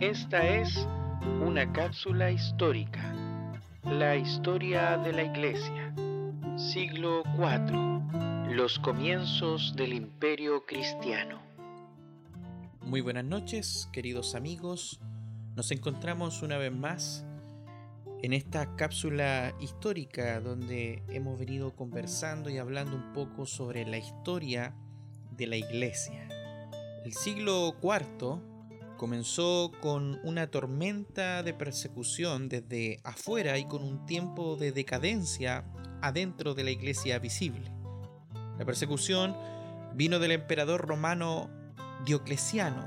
Esta es una cápsula histórica, la historia de la Iglesia, siglo IV, los comienzos del imperio cristiano. Muy buenas noches, queridos amigos. Nos encontramos una vez más en esta cápsula histórica donde hemos venido conversando y hablando un poco sobre la historia de la Iglesia. El siglo IV comenzó con una tormenta de persecución desde afuera y con un tiempo de decadencia adentro de la iglesia visible. La persecución vino del emperador romano Diocleciano,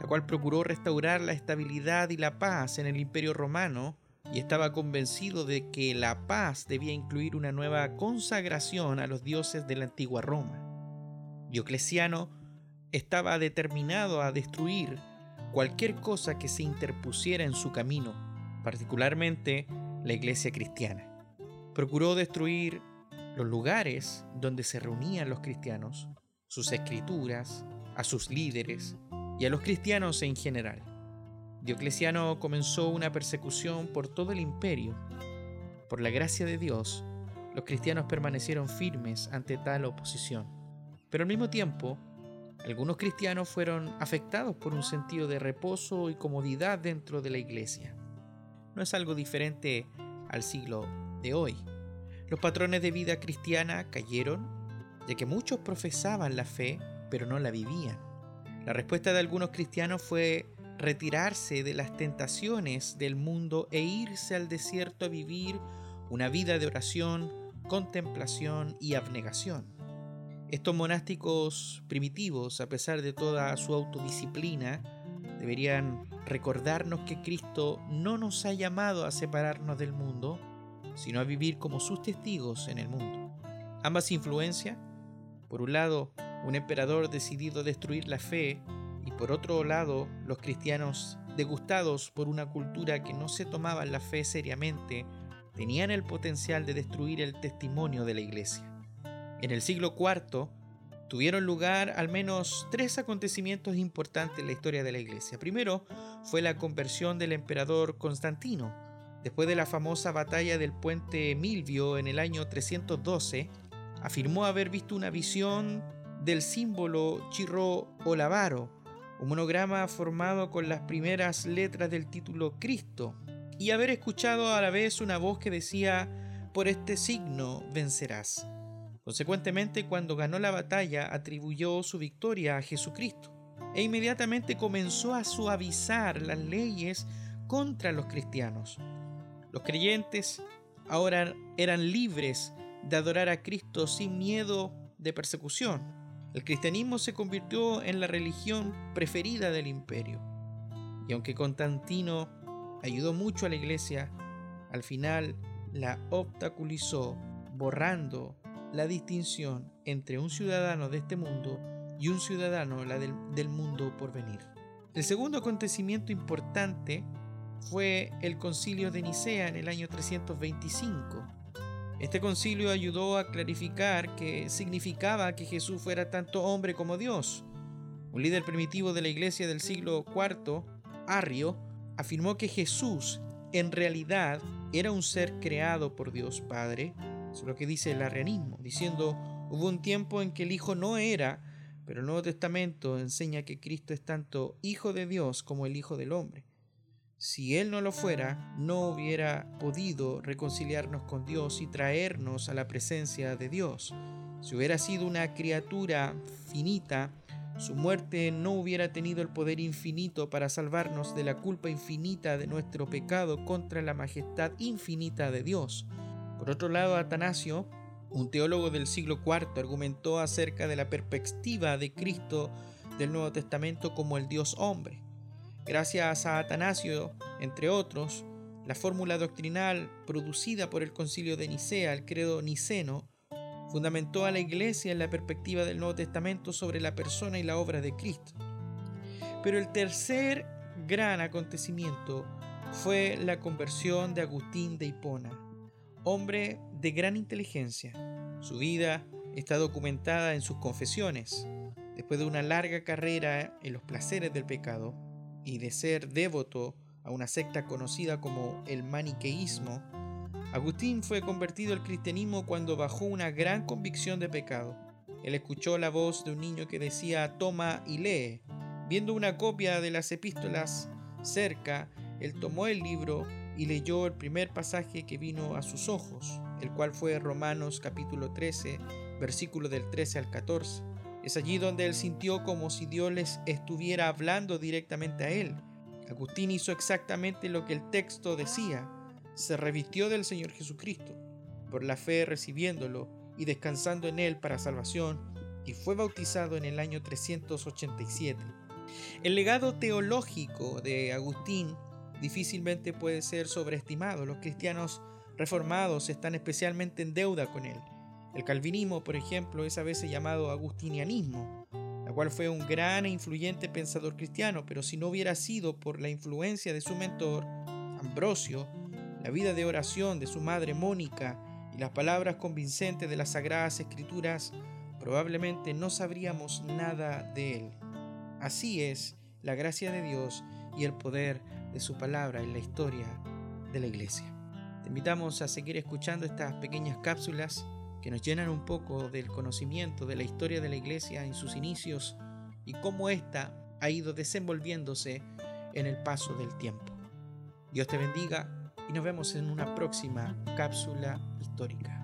la cual procuró restaurar la estabilidad y la paz en el imperio romano y estaba convencido de que la paz debía incluir una nueva consagración a los dioses de la antigua Roma. Diocleciano estaba determinado a destruir cualquier cosa que se interpusiera en su camino, particularmente la iglesia cristiana. Procuró destruir los lugares donde se reunían los cristianos, sus escrituras, a sus líderes y a los cristianos en general. Diocleciano comenzó una persecución por todo el imperio. Por la gracia de Dios, los cristianos permanecieron firmes ante tal oposición. Pero al mismo tiempo, algunos cristianos fueron afectados por un sentido de reposo y comodidad dentro de la iglesia. No es algo diferente al siglo de hoy. Los patrones de vida cristiana cayeron, ya que muchos profesaban la fe, pero no la vivían. La respuesta de algunos cristianos fue retirarse de las tentaciones del mundo e irse al desierto a vivir una vida de oración, contemplación y abnegación. Estos monásticos primitivos, a pesar de toda su autodisciplina, deberían recordarnos que Cristo no nos ha llamado a separarnos del mundo, sino a vivir como sus testigos en el mundo. Ambas influencias, por un lado, un emperador decidido a destruir la fe y por otro lado los cristianos degustados por una cultura que no se tomaba la fe seriamente, tenían el potencial de destruir el testimonio de la iglesia. En el siglo IV tuvieron lugar al menos tres acontecimientos importantes en la historia de la iglesia. Primero fue la conversión del emperador Constantino. Después de la famosa batalla del puente Milvio en el año 312, afirmó haber visto una visión del símbolo Chirro Olavaro, un monograma formado con las primeras letras del título Cristo, y haber escuchado a la vez una voz que decía, por este signo vencerás. Consecuentemente, cuando ganó la batalla, atribuyó su victoria a Jesucristo e inmediatamente comenzó a suavizar las leyes contra los cristianos. Los creyentes ahora eran libres de adorar a Cristo sin miedo de persecución. El cristianismo se convirtió en la religión preferida del imperio. Y aunque Constantino ayudó mucho a la iglesia, al final la obstaculizó borrando la distinción entre un ciudadano de este mundo y un ciudadano la del, del mundo por venir. El segundo acontecimiento importante fue el concilio de Nicea en el año 325 este concilio ayudó a clarificar que significaba que Jesús fuera tanto hombre como Dios. Un líder primitivo de la iglesia del siglo IV, Arrio, afirmó que Jesús en realidad era un ser creado por Dios Padre, es lo que dice el arrianismo, diciendo hubo un tiempo en que el Hijo no era, pero el Nuevo Testamento enseña que Cristo es tanto Hijo de Dios como el Hijo del Hombre. Si Él no lo fuera, no hubiera podido reconciliarnos con Dios y traernos a la presencia de Dios. Si hubiera sido una criatura finita, su muerte no hubiera tenido el poder infinito para salvarnos de la culpa infinita de nuestro pecado contra la majestad infinita de Dios. Por otro lado, Atanasio, un teólogo del siglo IV, argumentó acerca de la perspectiva de Cristo del Nuevo Testamento como el Dios hombre. Gracias a Atanasio, entre otros, la fórmula doctrinal producida por el concilio de Nicea, el credo niceno, fundamentó a la iglesia en la perspectiva del Nuevo Testamento sobre la persona y la obra de Cristo. Pero el tercer gran acontecimiento fue la conversión de Agustín de Hipona, hombre de gran inteligencia. Su vida está documentada en sus confesiones. Después de una larga carrera en los placeres del pecado, y de ser devoto a una secta conocida como el maniqueísmo, Agustín fue convertido al cristianismo cuando bajó una gran convicción de pecado. Él escuchó la voz de un niño que decía toma y lee. Viendo una copia de las epístolas cerca, él tomó el libro y leyó el primer pasaje que vino a sus ojos, el cual fue Romanos capítulo 13, versículo del 13 al 14. Es allí donde él sintió como si Dios les estuviera hablando directamente a él. Agustín hizo exactamente lo que el texto decía. Se revistió del Señor Jesucristo, por la fe recibiéndolo y descansando en él para salvación, y fue bautizado en el año 387. El legado teológico de Agustín difícilmente puede ser sobreestimado. Los cristianos reformados están especialmente en deuda con él. El calvinismo, por ejemplo, es a veces llamado agustinianismo, la cual fue un gran e influyente pensador cristiano, pero si no hubiera sido por la influencia de su mentor, Ambrosio, la vida de oración de su madre Mónica y las palabras convincentes de las sagradas escrituras, probablemente no sabríamos nada de él. Así es la gracia de Dios y el poder de su palabra en la historia de la iglesia. Te invitamos a seguir escuchando estas pequeñas cápsulas que nos llenan un poco del conocimiento de la historia de la iglesia en sus inicios y cómo ésta ha ido desenvolviéndose en el paso del tiempo. Dios te bendiga y nos vemos en una próxima cápsula histórica.